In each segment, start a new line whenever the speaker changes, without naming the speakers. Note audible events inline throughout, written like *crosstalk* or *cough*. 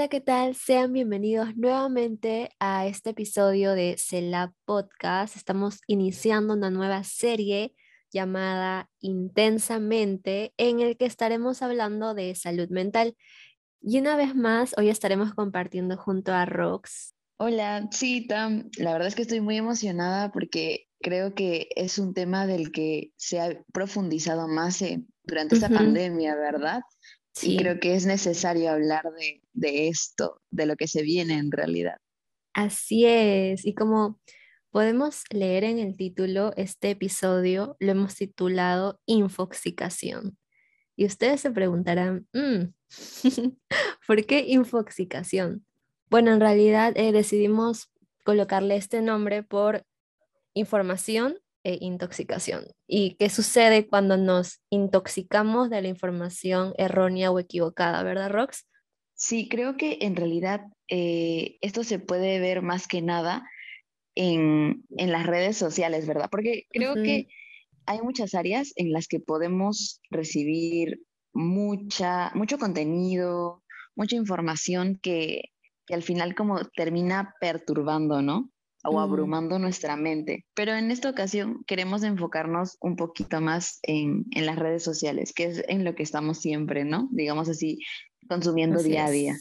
Hola, ¿qué tal? Sean bienvenidos nuevamente a este episodio de CELA Podcast. Estamos iniciando una nueva serie llamada Intensamente, en el que estaremos hablando de salud mental. Y una vez más, hoy estaremos compartiendo junto a Rox.
Hola, sí, Tam, la verdad es que estoy muy emocionada porque creo que es un tema del que se ha profundizado más durante esta pandemia, ¿verdad? Y creo que es necesario hablar de, de esto, de lo que se viene en realidad.
Así es, y como podemos leer en el título, este episodio lo hemos titulado Infoxicación. Y ustedes se preguntarán, mm, *laughs* ¿por qué infoxicación? Bueno, en realidad eh, decidimos colocarle este nombre por información e intoxicación. ¿Y qué sucede cuando nos intoxicamos de la información errónea o equivocada, verdad, Rox?
Sí, creo que en realidad eh, esto se puede ver más que nada en, las redes sociales, ¿verdad? Porque creo que hay muchas áreas en las que podemos recibir mucha, mucho contenido, mucha información que, que al final como termina perturbando, ¿no? O mm. abrumando nuestra mente. Pero en esta ocasión queremos enfocarnos un poquito más en, las redes sociales, que es en lo que estamos siempre, ¿no? Digamos así, consumiendo día a día.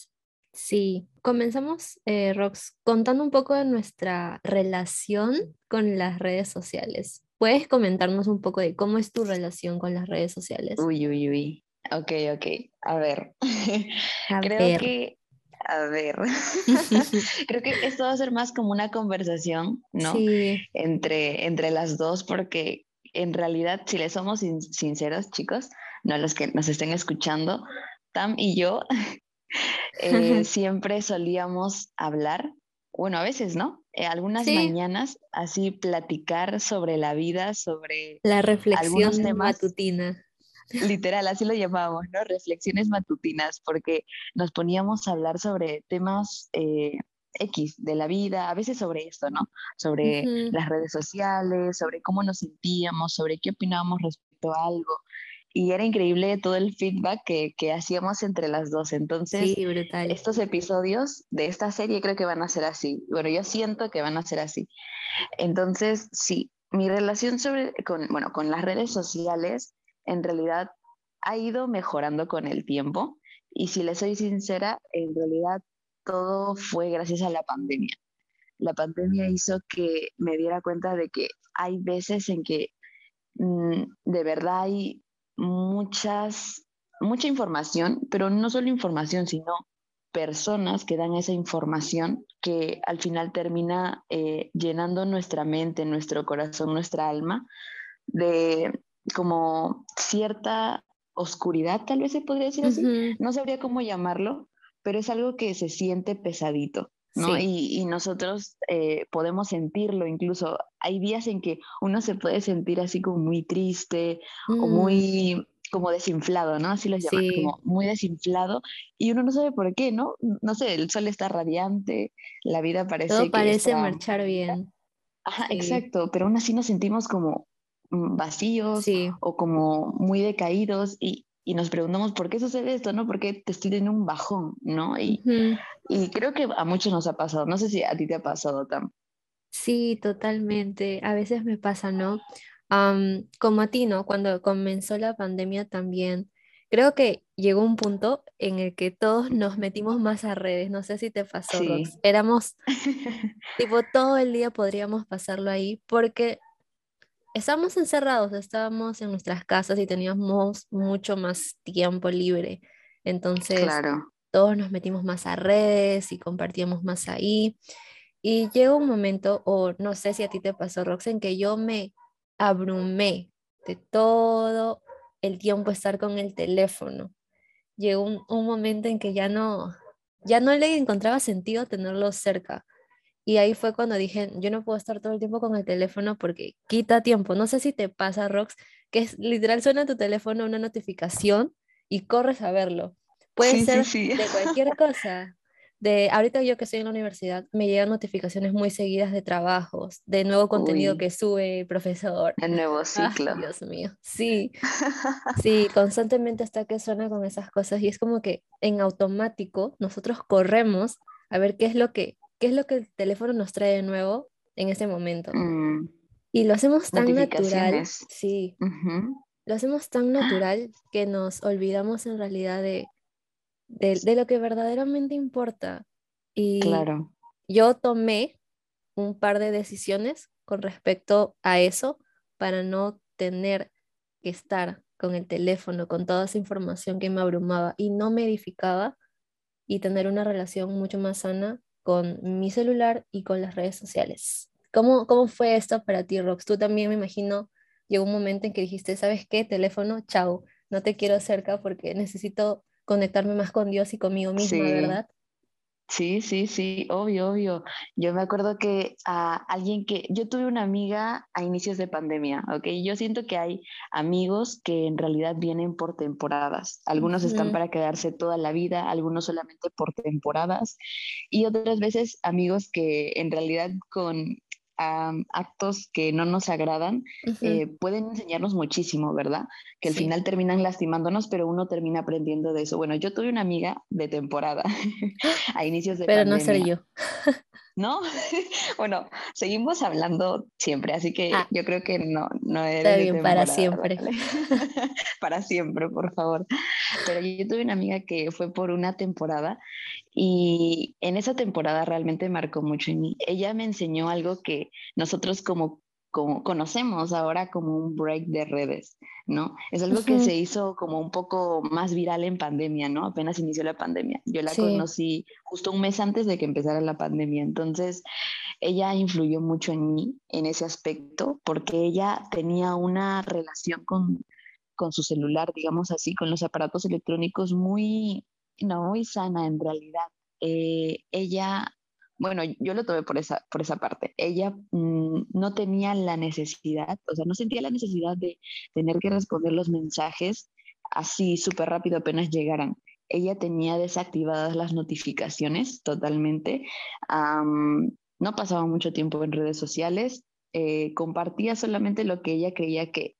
Sí, comenzamos, eh, Rox, contando un poco de nuestra relación con las redes sociales. ¿Puedes comentarnos un poco de cómo es tu relación con las redes sociales?
Uy, uy, uy. Ok, ok. A ver. *laughs* Creo que a ver, *laughs* *laughs* creo que esto va a ser más como una conversación, ¿no? Sí. Entre, entre las dos, porque en realidad, si le somos sinceros, chicos, no los que nos estén escuchando, Tam y yo *laughs* eh, siempre solíamos hablar, bueno, a veces, ¿no? Eh, algunas mañanas así platicar sobre la vida, sobre
la reflexión matutina.
Literal, así lo llamábamos, ¿no? Reflexiones matutinas, porque nos poníamos a hablar sobre temas eh, X de la vida, a veces sobre esto, ¿no? Sobre las redes sociales, sobre cómo nos sentíamos, sobre qué opinábamos respecto a algo. Y era increíble todo el feedback que, que hacíamos entre las dos. Entonces, estos episodios de esta serie creo que van a ser así. Bueno, yo siento que van a ser así. Entonces, sí, mi relación sobre, con, bueno, con las redes sociales en realidad ha ido mejorando con el tiempo y si le soy sincera, en realidad todo fue gracias a la pandemia. La pandemia hizo que me diera cuenta de que hay veces en que mm, de verdad hay muchas, mucha información, pero no solo información, sino personas que dan esa información que al final termina eh, llenando nuestra mente, nuestro corazón, nuestra alma de, como cierta oscuridad, tal vez se podría decir así. No sabría cómo llamarlo, pero es algo que se siente pesadito. ¿no? Y, nosotros eh, podemos sentirlo, incluso hay días en que uno se puede sentir así como muy triste o mm. muy como desinflado, ¿no? Así lo llaman, como muy desinflado y uno no sabe por qué, ¿no? No sé, el sol está radiante, la vida parece
Todo parece marchar bien.
Ajá, exacto, pero aún así nos sentimos como Mm, vacíos o como muy decaídos y, y, nos preguntamos por qué sucede esto, ¿no? ¿Por qué te estoy en un bajón, ¿no? Y, y, creo que a muchos nos ha pasado, no sé si a ti te ha pasado, Tam.
Sí, totalmente, a veces me pasa, ¿no? como a ti, ¿no? Cuando comenzó la pandemia también, creo que llegó un punto en el que todos nos metimos más a redes, no sé si te pasó, Rox. Éramos, *laughs* tipo, todo el día podríamos pasarlo ahí porque estábamos encerrados, estábamos en nuestras casas y teníamos mucho más tiempo libre. Entonces, todos nos metimos más a redes y compartíamos más ahí. Y llegó un momento, o no sé si a ti te pasó, Rox, en que yo me abrumé de todo el tiempo estar con el teléfono. Llegó un, un momento en que ya no, ya no le encontraba sentido tenerlo cerca. Y ahí fue cuando dije, yo no puedo estar todo el tiempo con el teléfono porque quita tiempo. No sé si te pasa, Rox, que es literal suena tu teléfono una notificación y corres a verlo. Puede ser de cualquier cosa, de ahorita yo que estoy en la universidad, me llegan notificaciones muy seguidas de trabajos, de nuevo contenido que sube el profesor.
El nuevo *laughs* ciclo.
Dios mío, sí, *laughs* sí, constantemente está que suena con esas cosas y es como que en automático nosotros corremos a ver qué es lo que, qué es lo que el teléfono nos trae de nuevo en ese momento. Mm. Y lo hacemos tan natural, sí, lo hacemos tan natural que nos olvidamos en realidad de de, lo que verdaderamente importa. Y claro. yo tomé un par de decisiones con respecto a eso para no tener que estar con el teléfono, con toda esa información que me abrumaba y no me edificaba y tener una relación mucho más sana con mi celular y con las redes sociales. ¿Cómo, cómo fue esto para ti, Rox? Tú también me imagino, llegó un momento en que dijiste, ¿sabes qué? Teléfono, chao, no te quiero cerca porque necesito conectarme más con Dios y conmigo misma, ¿verdad?
Sí, sí, sí, obvio, obvio. Yo me acuerdo que a alguien que, yo tuve una amiga a inicios de pandemia, ¿ok? Yo siento que hay amigos que en realidad vienen por temporadas. Algunos están para quedarse toda la vida, algunos solamente por temporadas. Y otras veces amigos que en realidad con actos que no nos agradan, eh, pueden enseñarnos muchísimo, ¿verdad? Que al final terminan lastimándonos, pero uno termina aprendiendo de eso. Bueno, yo tuve una amiga de temporada *laughs* a inicios de
Pero no soy yo. *laughs*
¿no? *laughs* bueno, seguimos hablando siempre, así que ah. yo creo que no, no
Está bien, para siempre. *laughs*
para siempre, por favor. Pero yo tuve una amiga que fue por una temporada y en esa temporada realmente marcó mucho en mí. Ella me enseñó algo que nosotros como como conocemos ahora como un break de redes, ¿no? Es algo que se hizo como un poco más viral en pandemia, ¿no? Apenas inició la pandemia. Yo la conocí justo un mes antes de que empezara la pandemia, entonces ella influyó mucho en mí en ese aspecto porque ella tenía una relación con, con su celular, digamos así, con los aparatos electrónicos muy, no, muy sana en realidad. Eh, ella bueno, yo lo tomé por esa, por esa parte. Ella mm, no tenía la necesidad, o sea, no sentía la necesidad de tener que responder los mensajes así súper rápido apenas llegaran. Ella tenía desactivadas las notificaciones totalmente. no pasaba mucho tiempo en redes sociales. Eh, compartía solamente lo que ella creía que,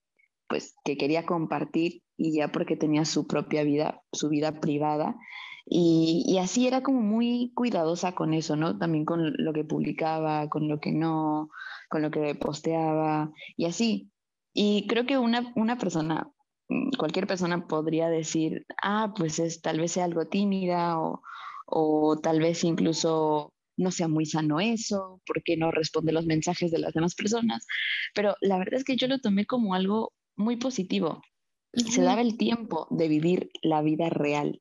pues, que quería compartir y ya porque tenía su propia vida, su vida privada. Y, así era como muy cuidadosa con eso, ¿no? También con lo que publicaba, con lo que no, con lo que posteaba y así. Y creo que una, una persona, mm, cualquier persona podría decir, ah, pues es tal vez sea algo tímida o, o tal vez incluso no sea muy sano eso, porque no responde los mensajes de las demás personas. Pero la verdad es que yo lo tomé como algo muy positivo. Se daba el tiempo de vivir la vida real,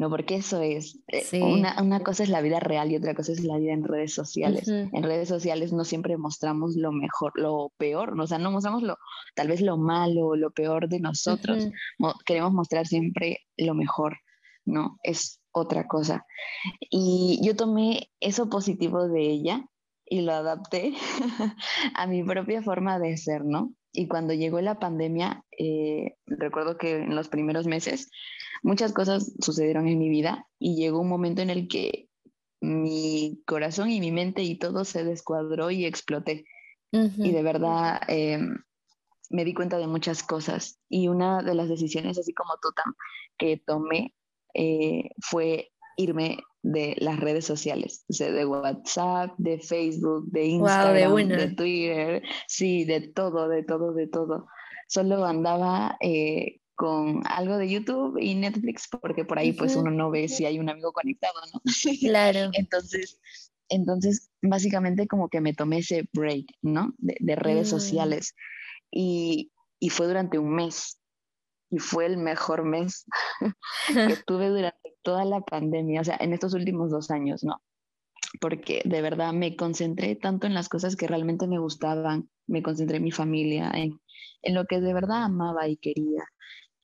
¿no? Porque eso es, eh, una, una, cosa es la vida real y otra cosa es la vida en redes sociales. En redes sociales no siempre mostramos lo mejor, lo peor, o sea, no mostramos lo, tal vez lo malo, lo peor de nosotros. queremos mostrar siempre lo mejor, ¿no? Es otra cosa. Y yo tomé eso positivo de ella y lo adapté *laughs* a mi propia forma de ser, ¿no? Y cuando llegó la pandemia, eh, recuerdo que en los primeros meses muchas cosas sucedieron en mi vida y llegó un momento en el que mi corazón y mi mente y todo se descuadró y exploté. Y de verdad em, me di cuenta de muchas cosas. Y una de las decisiones, así como tú, que tomé eh, fue irme de las redes sociales, o sea, de WhatsApp, de Facebook, de Instagram, de, Twitter, sí, de todo, de todo, de todo. Solo andaba eh, con algo de YouTube y Netflix, porque por ahí pues uno no ve si hay un amigo conectado, ¿no?
Claro. *laughs*
entonces, entonces, básicamente como que me tomé ese break, ¿no? De, redes mm. sociales. Y, y fue durante un mes. Y fue el mejor mes *laughs* que *laughs* tuve durante toda la pandemia, o sea, en estos últimos dos años, ¿no? Porque de verdad me concentré tanto en las cosas que realmente me gustaban, me concentré en mi familia, en, en lo que de verdad amaba y quería,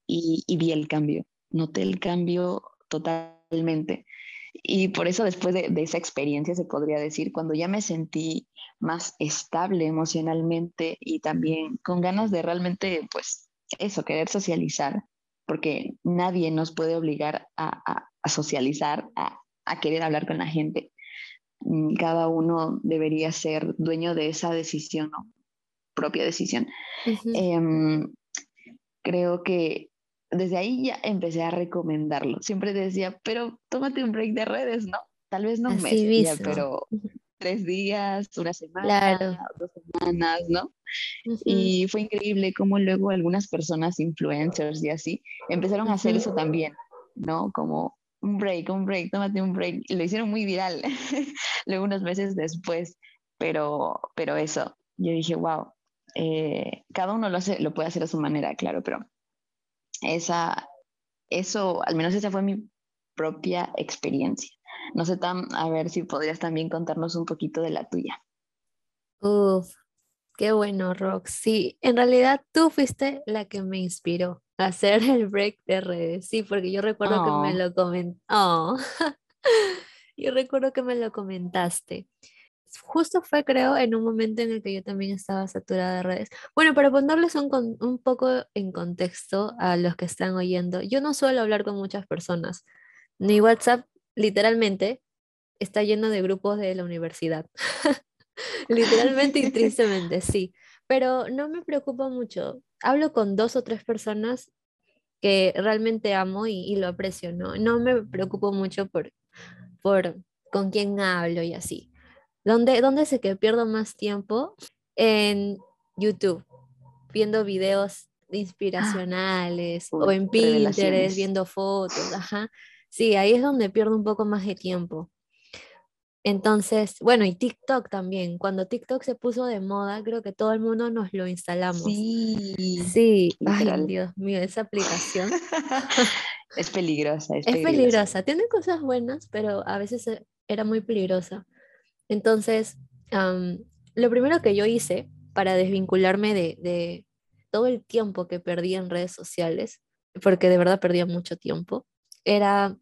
y, vi el cambio, noté el cambio totalmente. Y por eso después de, de, esa experiencia, se podría decir, cuando ya me sentí más estable emocionalmente y también con ganas de realmente, pues, eso, querer socializar, porque nadie nos puede obligar a, socializar, a, a querer hablar con la gente. Mm, cada uno debería ser dueño de esa decisión, ¿no? propia decisión. Em, creo que desde ahí ya empecé a recomendarlo. Siempre decía, pero tómate un break de redes, ¿no? Tal vez no un mes, pero tres días, una semana, dos semanas, ¿no? Y fue increíble cómo luego algunas personas, influencers y así, empezaron a hacer eso también, ¿no? Como un break, un break, tómate un break. Y lo hicieron muy viral, *laughs* luego unos meses después, pero, pero eso, yo dije, wow, eh, cada uno lo, hace, lo puede hacer a su manera, claro, pero esa, eso, al menos esa fue mi propia experiencia. No sé, Tam, a ver si podrías también contarnos un poquito de la tuya.
Uf, qué bueno, Rox. Sí, en realidad tú fuiste la que me inspiró a hacer el break de redes. Sí, porque yo recuerdo que me oh. lo comentaste. Oh. *laughs* yo recuerdo que me lo comentaste. Justo fue, creo, en un momento en el que yo también estaba saturada de redes. Bueno, para ponerles un, un poco en contexto a los que están oyendo, yo no suelo hablar con muchas personas. Ni WhatsApp literalmente está lleno de grupos de la universidad. *laughs* literalmente y *laughs* tristemente, sí. Pero no me preocupa mucho. Hablo con dos o tres personas que realmente amo y, lo aprecio, ¿no? No me preocupo mucho por, por con quién hablo y así. ¿Dónde, ¿Dónde sé que pierdo más tiempo? En YouTube, viendo videos ah, inspiracionales o en Pinterest, viendo fotos, ajá. Sí, ahí es donde pierdo un poco más de tiempo. Entonces, bueno, y TikTok también. Cuando TikTok se puso de moda, creo que todo el mundo nos lo instalamos.
Sí.
Sí. Ay, Dios mío, esa aplicación. *laughs*
es peligrosa. Es,
es peligrosa. Tiene cosas buenas, pero a veces e, era muy peligrosa. Entonces, lo primero que yo hice para desvincularme de, todo el tiempo que perdí en redes sociales, porque de verdad perdía mucho tiempo, era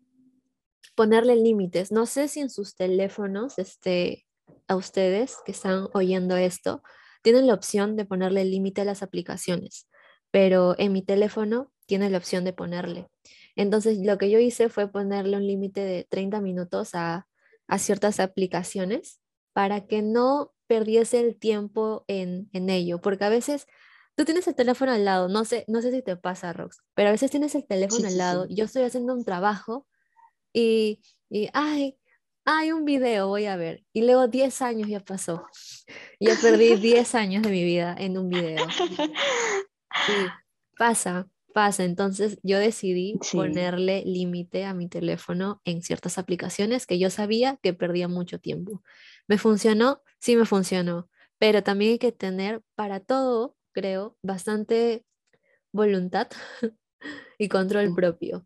ponerle límites. No sé si en sus teléfonos, este, a ustedes que están oyendo esto, tienen la opción de ponerle límite a las aplicaciones, pero en mi teléfono tiene la opción de ponerle. Entonces, lo que yo hice fue ponerle un límite de 30 minutos a, a, ciertas aplicaciones para que no perdiese el tiempo en, en, ello, porque a veces tú tienes el teléfono al lado, no sé, no sé si te pasa, Rox, pero a veces tienes el teléfono al lado, yo estoy haciendo un trabajo y, y, ay, hay un video, voy a ver. Y luego 10 años ya pasó. *laughs* Ya perdí 10 años de mi vida en un video. *laughs* Sí, pasa, pasa. Entonces yo decidí ponerle límite a mi teléfono en ciertas aplicaciones que yo sabía que perdía mucho tiempo. ¿Me funcionó? Sí me funcionó. Pero también hay que tener para todo, creo, bastante voluntad *laughs* y control propio.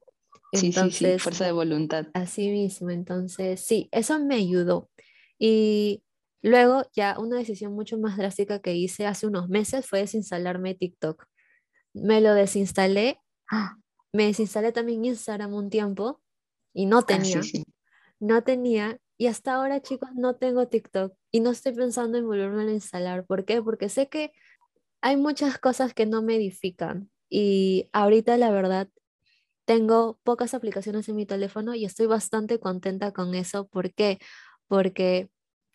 Entonces, sí, sí, fuerza de voluntad.
Así mismo, entonces sí, eso me ayudó. Y luego ya una decisión mucho más drástica que hice hace unos meses fue desinstalarme TikTok. Me lo desinstalé, me desinstalé también Instagram un tiempo y no ah, tenía, no tenía, y hasta ahora chicos no tengo TikTok y no estoy pensando en volverme a instalar. ¿Por qué? Porque sé que hay muchas cosas que no me edifican y ahorita la verdad tengo pocas aplicaciones en mi teléfono y estoy bastante contenta con eso. ¿Por qué? Porque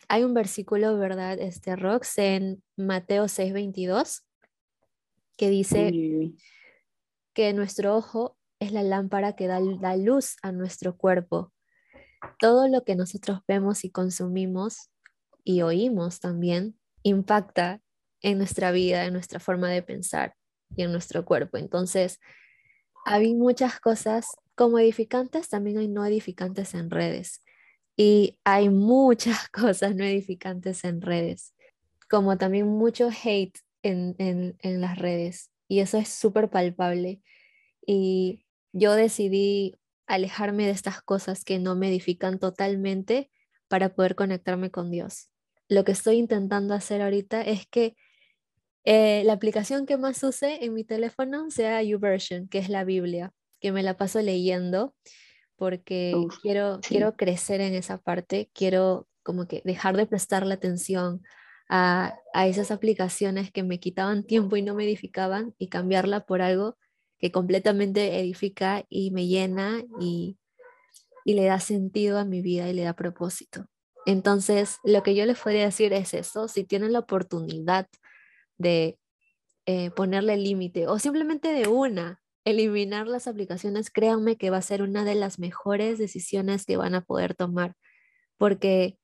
hay un versículo, ¿verdad? Este Rox en Mateo 6:22 que dice que nuestro ojo es la lámpara que da la luz a nuestro cuerpo. Todo lo que nosotros vemos y consumimos y oímos también impacta en nuestra vida, en nuestra forma de pensar y en nuestro cuerpo. Entonces, hay muchas cosas como edificantes, también hay no edificantes en redes. Y hay muchas *laughs* cosas no edificantes en redes, como también mucho hate en, en las redes. Y eso es súper palpable. Y yo decidí alejarme de estas cosas que no me edifican totalmente para poder conectarme con Dios. Lo que estoy intentando hacer ahorita es que eh, la aplicación que más use en mi teléfono sea YouVersion, que es la Biblia, que me la paso leyendo porque quiero, quiero crecer en esa parte, quiero como que dejar de prestarle atención a, a, esas aplicaciones que me quitaban tiempo y no me edificaban y cambiarla por algo que completamente edifica y me llena y, y le da sentido a mi vida y le da propósito. Entonces, lo que yo les podría decir es eso, si tienen la oportunidad de eh, ponerle límite o simplemente de una, eliminar las aplicaciones, créanme que va a ser una de las mejores decisiones que van a poder tomar, porque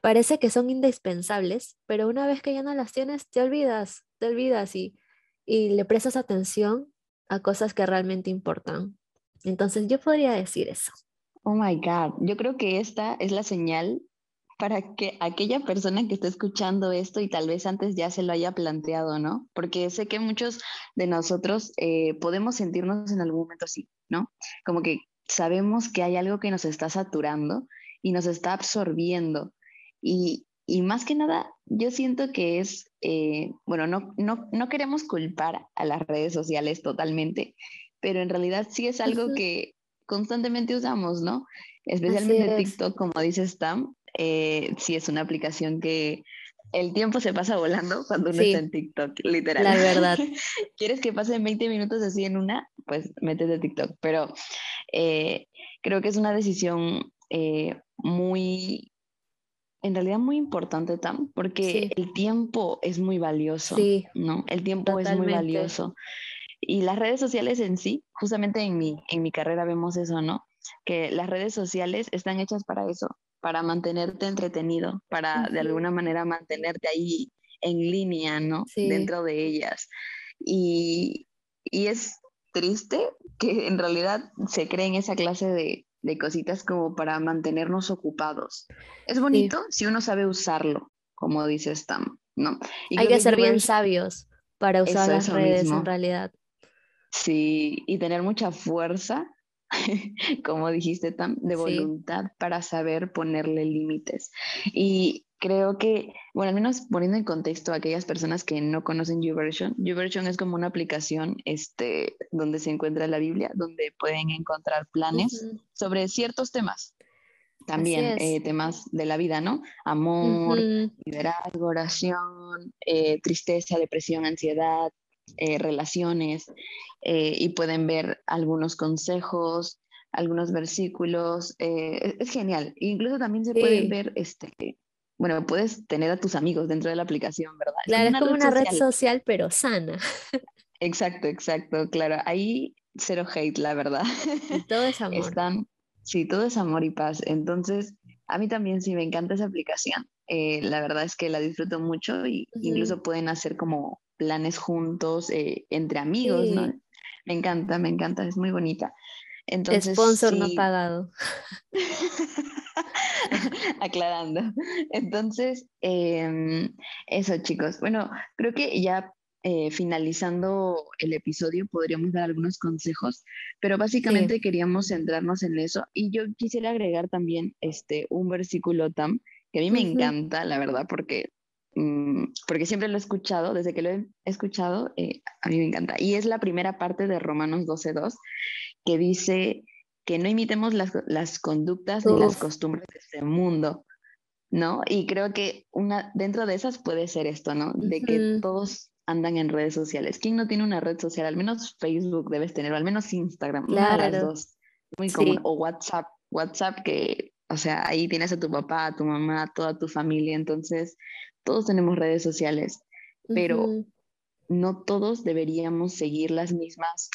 parece que son indispensables, pero una vez que ya no las tienes, te olvidas, te olvidas y, y le prestas atención a cosas que realmente importan. Entonces yo podría decir eso.
Oh my God, yo creo que esta es la señal para que aquella persona que está escuchando esto y tal vez antes ya se lo haya planteado, ¿no? Porque sé que muchos de nosotros eh, podemos sentirnos en algún momento así, ¿no? Como que sabemos que hay algo que nos está saturando y nos está absorbiendo. Y, y más que nada, yo siento que es, eh, bueno, no, no, no queremos culpar a las redes sociales totalmente, pero en realidad sí es algo que constantemente usamos, ¿no? Especialmente TikTok, como dice Stam, eh, sí es una aplicación que el tiempo se pasa volando cuando uno está en TikTok, literal.
La verdad. *laughs*
¿Quieres que pasen 20 minutos así en una? Pues métete TikTok. Pero eh, creo que es una decisión eh, muy, en realidad muy importante, Tam, porque el tiempo es muy valioso. Sí. ¿no? El tiempo es muy valioso. Y las redes sociales en sí, justamente en mi, en mi carrera vemos eso, ¿no? Que las redes sociales están hechas para eso, para mantenerte entretenido, para de alguna manera mantenerte ahí en línea, ¿no? Dentro de ellas. Y, y, es triste que en realidad se creen esa clase de, de cositas como para mantenernos ocupados. Es bonito si uno sabe usarlo, como dice Stam, ¿no?
Hay que ser bien sabios para usar las redes en realidad.
Sí, y tener mucha fuerza *laughs* como dijiste, Tam, de voluntad para saber ponerle límites. Y creo que, bueno, al menos poniendo en contexto a aquellas personas que no conocen YouVersion, YouVersion es como una aplicación este, donde se encuentra la Biblia, donde pueden encontrar planes sobre ciertos temas. También eh, temas de la vida, ¿no? Amor, liderazgo, oración, eh, tristeza, depresión, ansiedad, eh, relaciones eh, y pueden ver algunos consejos, algunos versículos. Eh, es genial. Incluso también se pueden ver, este, bueno, puedes tener a tus amigos dentro de la aplicación, ¿verdad?
Claro, es como una, red, social. pero sana. *laughs*
Exacto, exacto, claro. Ahí cero hate, la verdad.
todo es *laughs* amor.
Están, sí, todo es amor y paz. Entonces, a mí también sí me encanta esa aplicación. la verdad es que la disfruto mucho y incluso pueden hacer como planes juntos, eh, entre amigos, ¿no? Me encanta, me encanta, es muy bonita.
Entonces, Sponsor no pagado. *laughs*
Aclarando. Entonces, em, eso chicos. Bueno, creo que ya eh, finalizando el episodio podríamos dar algunos consejos, pero básicamente queríamos centrarnos en eso. Y yo quisiera agregar también este, un versículo, Tam, que a mí me encanta, la verdad, porque porque siempre lo he escuchado, desde que lo he escuchado, eh, a mí me encanta. Y es la primera parte de Romanos 12.2, que dice que no imitemos las, las conductas ni las costumbres de este mundo, ¿no? Y creo que una, dentro de esas puede ser esto, ¿no? De que todos andan en redes sociales. ¿Quién no tiene una red social? Al menos Facebook debes tener, o al menos Instagram, claro. las dos. Muy común. O WhatsApp, WhatsApp que, o sea, ahí tienes a tu papá, a tu mamá, a toda tu familia, entonces todos tenemos redes sociales, pero no todos deberíamos seguir las mismas,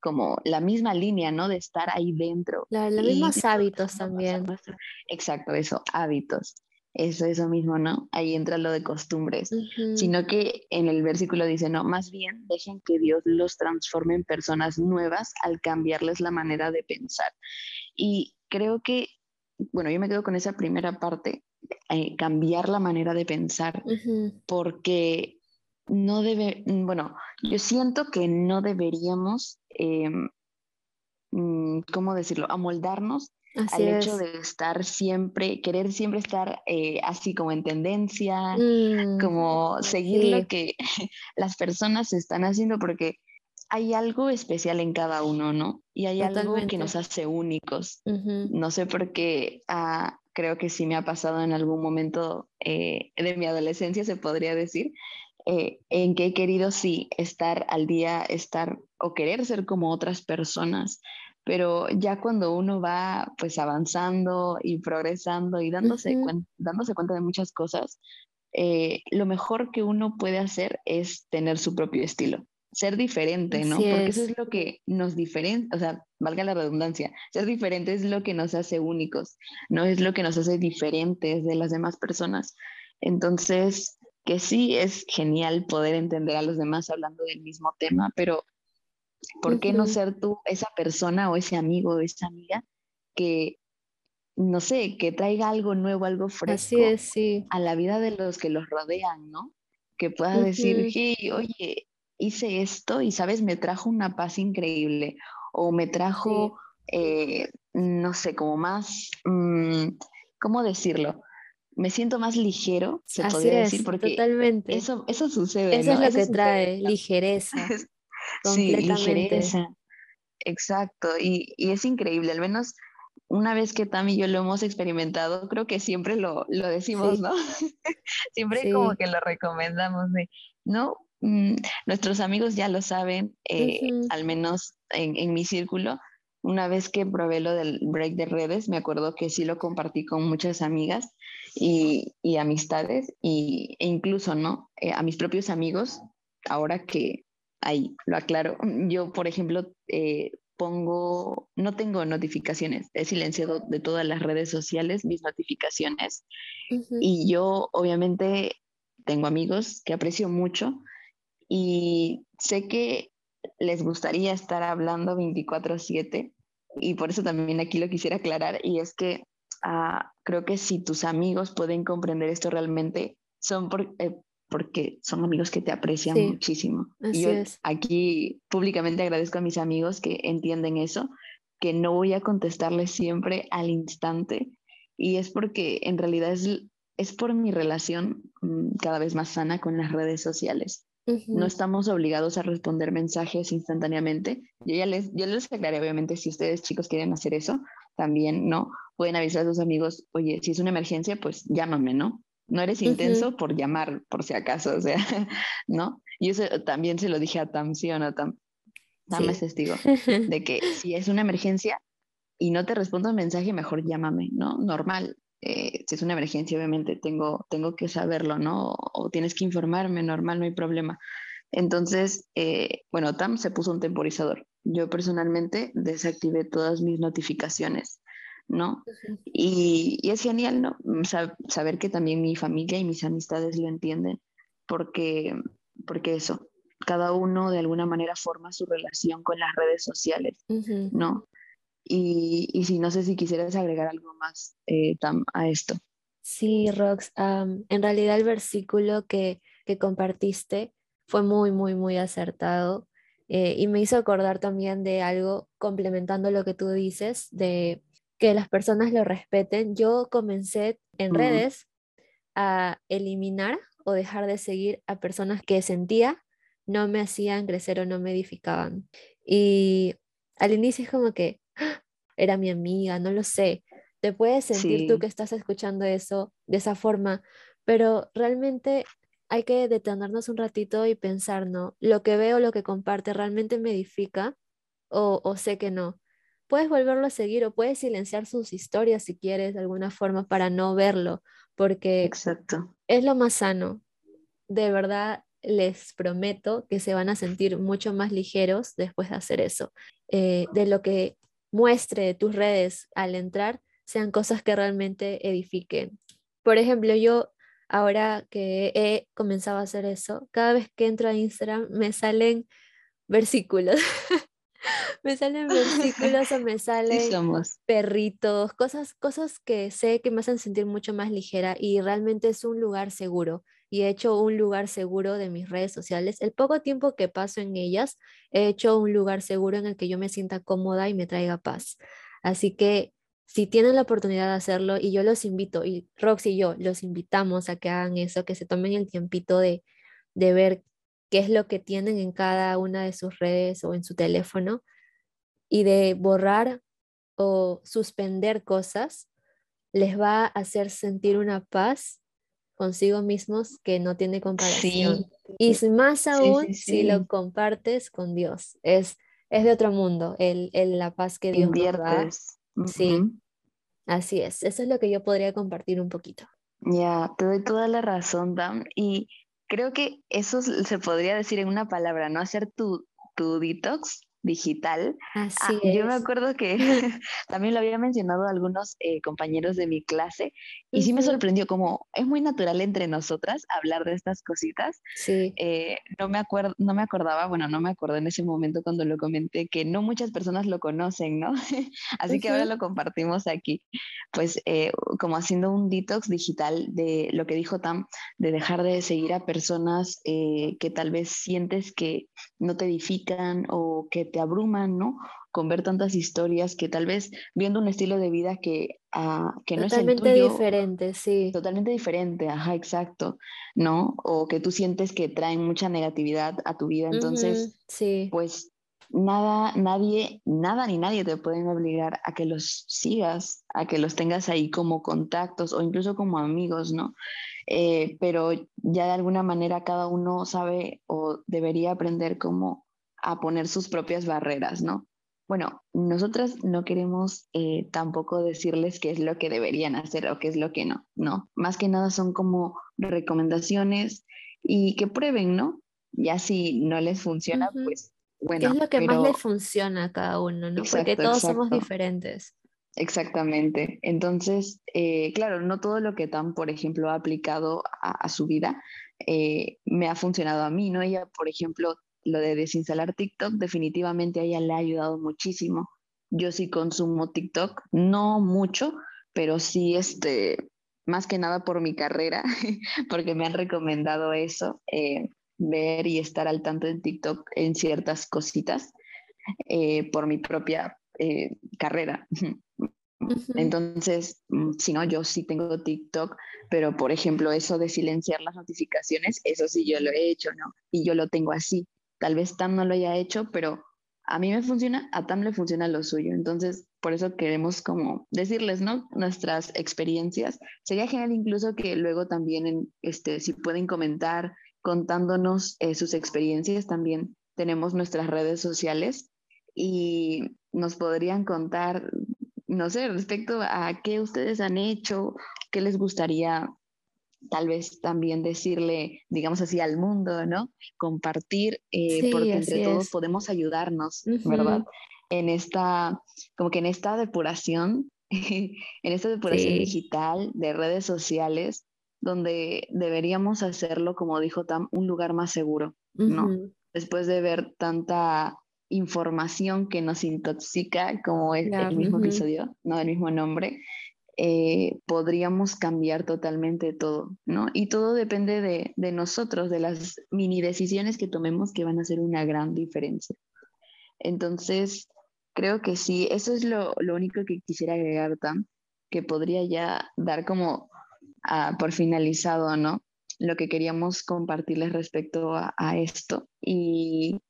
como la misma línea, ¿no? De estar ahí dentro.
los mismos hábitos también.
Exacto, eso, hábitos. Eso, eso mismo, ¿no? Ahí entra lo de costumbres, sino que en el versículo dice, no, más bien dejen que Dios los transforme en personas nuevas al cambiarles la manera de pensar. Y creo que, bueno, yo me quedo con esa primera parte, eh, cambiar la manera de pensar, porque no debe, mm, bueno, yo siento que no deberíamos, em, mm, ¿cómo decirlo?, amoldarnos al hecho de estar siempre, querer siempre estar eh, así como en tendencia, mm, como seguir lo que *laughs* las personas están haciendo, porque hay algo especial en cada uno, ¿no? Y hay algo que nos hace únicos. No sé por qué ah, creo que sí me ha pasado en algún momento eh, de mi adolescencia, se podría decir, eh, en que he querido sí estar al día, estar o querer ser como otras personas, pero ya cuando uno va pues avanzando y progresando y dándose, dándose cuenta de muchas cosas, eh, lo mejor que uno puede hacer es tener su propio estilo, ser diferente, ¿no? Porque eso es lo que nos diferencia, o sea, valga la redundancia, ser diferente es lo que nos hace únicos, no es lo que nos hace diferentes de las demás personas. Entonces, que sí es genial poder entender a los demás hablando del mismo tema, pero ¿por qué no ser tú esa persona o ese amigo o esa amiga que no sé, que traiga algo nuevo, algo fresco a la vida de los que los rodean, ¿no? Que pueda decir, hey, oye, hice esto y, ¿sabes? Me trajo una paz increíble o me trajo, eh, no sé, como más, mm, ¿cómo decirlo? Me siento más ligero, se podría decir, porque totalmente. Eso, eso sucede.
Eso es lo que trae, *laughs* ligereza.
sí, ligereza. Exacto, y, y es increíble, al menos una vez que Tam y yo lo hemos experimentado, creo que siempre lo, decimos, ¿no? *laughs* siempre como que lo recomendamos, ¿no? Mm, nuestros amigos ya lo saben, eh, al menos en, mi círculo. Una vez que probé lo del break de redes, me acuerdo que sí lo compartí con muchas amigas y, amistades, y, e incluso, ¿no? Eh, a mis propios amigos, ahora que ahí lo aclaro, yo, por ejemplo, eh, pongo, no tengo notificaciones, he silenciado de todas las redes sociales mis notificaciones y yo obviamente tengo amigos que aprecio mucho y sé que les gustaría estar hablando 24/7 y por eso también aquí lo quisiera aclarar y es que ah, creo que si tus amigos pueden comprender esto realmente son por, eh, porque son amigos que te aprecian muchísimo. Y yo aquí públicamente agradezco a mis amigos que entienden eso, que no voy a contestarles siempre al instante. Y es porque en realidad es, es por mi relación mm, cada vez más sana con las redes sociales. No estamos obligados a responder mensajes instantáneamente. Yo ya les, yo les aclaré, obviamente, si ustedes chicos quieren hacer eso, también, ¿no? Pueden avisar a sus amigos, oye, si es una emergencia, pues llámame, ¿no? No eres intenso por llamar, por si acaso, o sea, *laughs* ¿no? Y eso también se lo dije a Tam, ¿sí o no, Tam? Tam es testigo *laughs* de que si es una emergencia y no te respondo un mensaje, mejor llámame, ¿no? Normal. Eh, si es una emergencia, obviamente tengo, tengo que saberlo, ¿no? O, tienes que informarme, normal, no hay problema. Entonces, eh, bueno, Tam se puso un temporizador. Yo personalmente desactivé todas mis notificaciones ¿no? y, es genial, ¿no? Mm, saber que también mi familia y mis amistades lo entienden, porque, porque eso, cada uno de alguna manera forma su relación con las redes sociales, ¿no? Y, y si no sé si quisieras agregar algo más eh, a esto.
Sí, Rox, en realidad el versículo que, que, compartiste fue muy, muy, muy acertado eh, y me hizo acordar también de algo complementando lo que tú dices, de que las personas lo respeten, yo comencé en redes a eliminar o dejar de seguir a personas que sentía no me hacían crecer o no me edificaban. Y al inicio es como que. Era mi amiga, no lo sé. Te puedes sentir tú que estás escuchando eso de esa forma, pero realmente hay que detenernos un ratito y pensar, ¿no? Lo que veo, lo que comparte, ¿realmente me edifica o, o sé que no? puedes volverlo a seguir o puedes silenciar sus historias si quieres de alguna forma para no verlo, porque
Exacto.
es lo más sano. De verdad, les prometo que se van a sentir mucho más ligeros después de hacer eso. Eh, de lo que muestre tus redes al entrar, sean cosas que realmente edifiquen. Por ejemplo, yo ahora que he comenzado a hacer eso, cada vez que entro a Instagram me salen versículos. *laughs* me salen *laughs* versículos o me salen perritos, cosas, cosas que sé que me hacen sentir mucho más ligera y realmente es un lugar seguro. Y he hecho un lugar seguro de mis redes sociales. El poco tiempo que paso en ellas, he hecho un lugar seguro en el que yo me sienta cómoda y me traiga paz. Así que si tienen la oportunidad de hacerlo, y yo los invito, y Roxy y yo los invitamos a que hagan eso, que se tomen el tiempito de, de ver qué es lo que tienen en cada una de sus redes o en su teléfono y de borrar o suspender cosas, les va a hacer sentir una paz consigo mismos que no tiene comparación. Y más aún si lo compartes con Dios. Es es de otro mundo, el, la paz que Dios nos da. Sí, así es. Eso es lo que yo podría compartir un poquito.
Ya, te doy toda la razón, Dam. Y creo que eso se podría decir en una palabra, ¿no? Hacer tu, tu detox digital.
Ah, Así es.
Yo me acuerdo que *laughs* también lo había mencionado a algunos eh, compañeros de mi clase y sí me sorprendió como es muy natural entre nosotras hablar de estas cositas.
Sí.
Eh, no, me acuerdo, no me acordaba, bueno, no me acordé en ese momento cuando lo comenté que no muchas personas lo conocen, ¿no? *laughs* Así que ahora lo compartimos aquí. Pues eh, como haciendo un detox digital de lo que dijo Tam, de dejar de seguir a personas que tal vez sientes que no te edifican o que te abruman, ¿no? Con ver tantas historias que tal vez viendo un estilo de vida que, ah, que no
es el
tuyo.
diferente, sí.
Totalmente diferente, ajá, exacto, ¿no? O que tú sientes que traen mucha negatividad a tu vida, entonces,
sí.
pues nada, nadie, nada ni nadie te pueden obligar a que los sigas, a que los tengas ahí como contactos o incluso como amigos, ¿no? Eh, pero ya de alguna manera cada uno sabe o debería aprender cómo a poner sus propias barreras, ¿no? Bueno, nosotras no queremos eh, tampoco decirles qué es lo que deberían hacer o qué es lo que no, no. Más que nada son como recomendaciones y que prueben, ¿no? Ya si no les funciona, pues bueno.
¿Qué es lo que más les funciona a cada uno, no? Porque todos somos diferentes.
Exactamente. Entonces, eh, claro, no todo lo que Tan, por ejemplo, ha aplicado a, su vida eh, me ha funcionado a mí, ¿no? Ella, por ejemplo, lo de desinstalar TikTok definitivamente a ella le ha ayudado muchísimo. Yo sí consumo TikTok, no mucho, pero sí este, más que nada por mi carrera, *laughs* porque me han recomendado eso, eh, ver y estar al tanto en TikTok en ciertas cositas eh, por mi propia eh, carrera. Entonces, mm, si no, yo sí tengo TikTok, pero por ejemplo, eso de silenciar las notificaciones, eso sí yo lo he hecho, ¿no? Y yo lo tengo así. Tal vez Tam no lo haya hecho, pero a mí me funciona, a Tam le funciona lo suyo. Entonces, por eso queremos como decirles, ¿no? Nuestras experiencias. Sería genial incluso que luego también, este, si pueden comentar contándonos eh, sus experiencias, también tenemos nuestras redes sociales y nos podrían contar, no sé, respecto a qué ustedes han hecho, qué les gustaría tal vez también decirle, digamos así, al mundo, ¿no? Compartir, eh, porque entre todos podemos ayudarnos, ¿verdad? En esta, como que en esta depuración, *laughs* en esta depuración digital de redes sociales, donde deberíamos hacerlo, como dijo Tam, un lugar más seguro, ¿no? Después de ver tanta información que nos intoxica, como es el mismo episodio, no el mismo nombre, eh, podríamos cambiar totalmente todo, ¿no? Y todo depende de, de, nosotros, de las mini decisiones que tomemos que van a hacer una gran diferencia. Entonces, creo que sí, eso es lo, lo único que quisiera agregar, Tam, que podría ya dar como por finalizado, ¿no? Lo que queríamos compartirles respecto a, a esto. Y,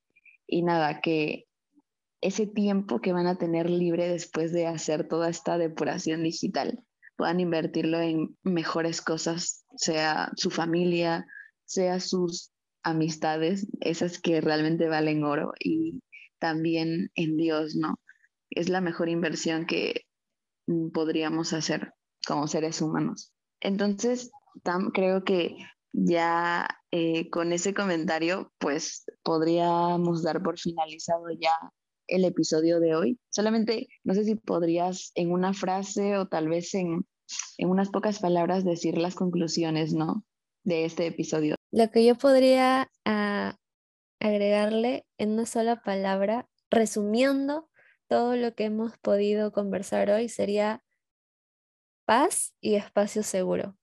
y nada, que ese tiempo que van a tener libre después de hacer toda esta depuración digital, puedan invertirlo en mejores cosas, sea su familia, sea sus amistades, esas que realmente valen oro, y también en Dios, ¿no? Es la mejor inversión que podríamos hacer como seres humanos. Entonces, creo que ya eh, con ese comentario, pues podríamos dar por finalizado ya el episodio de hoy. Solamente, no sé si podrías en una frase o tal vez en, unas pocas palabras decir las conclusiones, ¿no? De este episodio.
Lo que yo podría ah, agregarle en una sola palabra, resumiendo todo lo que hemos podido conversar hoy, sería paz y espacio seguro.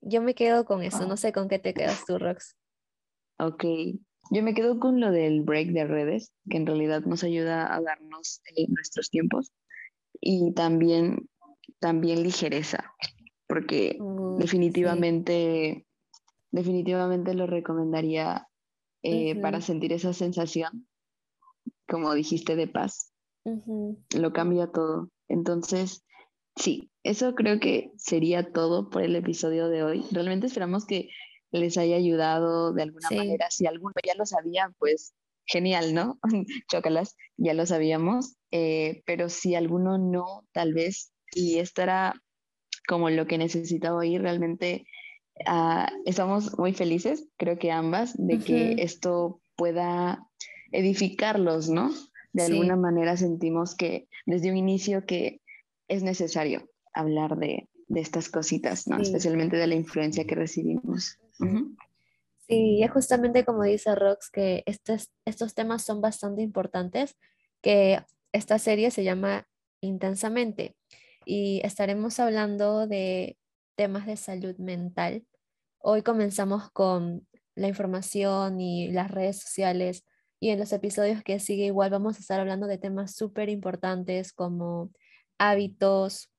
Yo me quedo con eso, no sé con qué te quedas tú, Rox.
Ok, yo me quedo con lo del break de redes, que en realidad nos ayuda a darnos eh, nuestros tiempos y también, también ligereza, porque definitivamente, definitivamente lo recomendaría eh, para sentir esa sensación, como dijiste, de paz. Lo cambia todo. Entonces, sí, eso creo que sería todo por el episodio de hoy. Realmente esperamos que les haya ayudado de alguna manera. Si alguno ya lo sabía, pues genial, ¿no? *laughs* Chócalas, ya lo sabíamos, eh, pero si alguno no, tal vez, y esto era como lo que necesitaba oír, realmente ah, estamos muy felices, creo que ambas, de que esto pueda edificarlos, ¿no? De alguna manera sentimos que desde un inicio que es necesario hablar de, estas cositas, ¿no? Especialmente de la influencia que recibimos.
Sí, es justamente como dice Rox, que estos, estos temas son bastante importantes, que esta serie se llama Intensamente y estaremos hablando de temas de salud mental. Hoy comenzamos con la información y las redes sociales y en los episodios que sigue igual vamos a estar hablando de temas súper importantes como hábitos,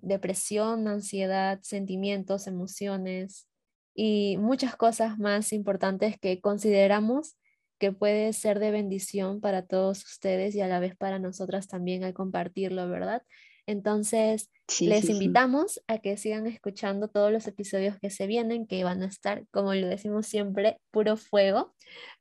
depresión, ansiedad, sentimientos, emociones, y muchas cosas más importantes que consideramos que puede ser de bendición para todos ustedes y a la vez para nosotras también al compartirlo, ¿verdad? Entonces, les invitamos a que sigan escuchando todos los episodios que se vienen, que van a estar, como lo decimos siempre, puro fuego.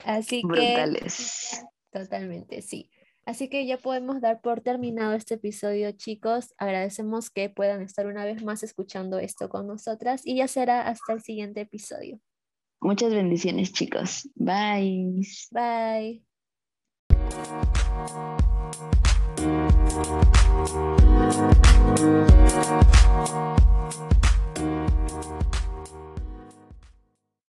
Así
Brutales.
que... Totalmente, sí. Así que ya podemos dar por terminado este episodio, chicos. Agradecemos que puedan estar una vez más escuchando esto con nosotras y ya será hasta el siguiente episodio.
Muchas bendiciones, chicos. Bye.
Bye.